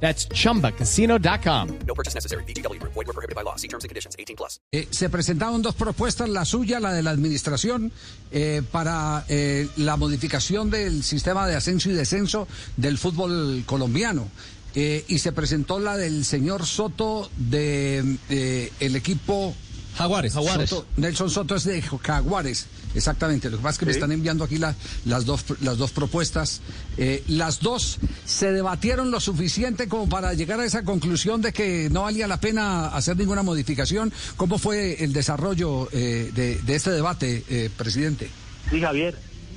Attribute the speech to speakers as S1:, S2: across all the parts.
S1: That's chumbacasino.com.
S2: No purchase necessary. BGW. Void were prohibited by law. See terms and conditions. 18 plus.
S3: Eh, se presentaron dos propuestas, la suya, la de la administración, eh, para eh, la modificación del sistema de ascenso y descenso del fútbol colombiano. Eh, y se presentó la del señor Soto de eh, el equipo
S4: Jaguares, Jaguares.
S3: Soto- Nelson Soto es de Jaguares, exactamente. Lo que pasa es que me están enviando aquí la- las, dos, las dos propuestas. Eh, las dos se debatieron lo suficiente como para llegar a esa conclusión de que no valía la pena hacer ninguna modificación. ¿Cómo fue el desarrollo eh, de, de este debate, eh, presidente?
S5: Sí, Javier,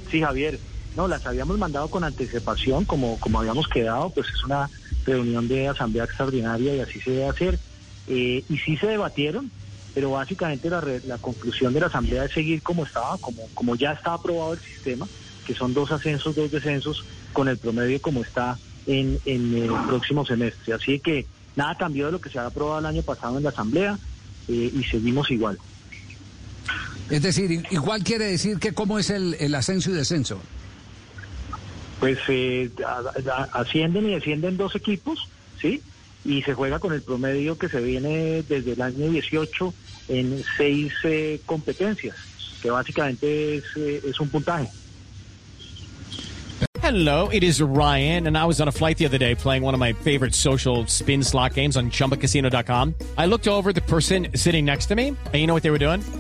S5: sí, Javier. No, las habíamos mandado con anticipación, como, como habíamos quedado, pues es una reunión de asamblea extraordinaria y así se debe hacer. Eh, y sí se debatieron, pero básicamente la, re- la conclusión de la asamblea es seguir como estaba, como, como ya está aprobado el sistema, que son dos ascensos, dos descensos, con el promedio como está en, en el próximo semestre. Así que nada cambió de lo que se había aprobado el año pasado en la asamblea eh, y seguimos igual.
S3: Es decir, igual quiere decir que cómo es el, el ascenso y descenso.
S5: pues eh, ascienden y descienden dos equipos, ¿sí? Y se juega con el promedio que se viene desde el año 18 en seis eh, competencias, que básicamente es, eh, es un puntaje.
S1: Hello, it is Ryan, and I was on a flight the other day playing one of my favorite social spin slot games on chumbacasino.com. I looked over the person sitting next to me, and you know what they were doing?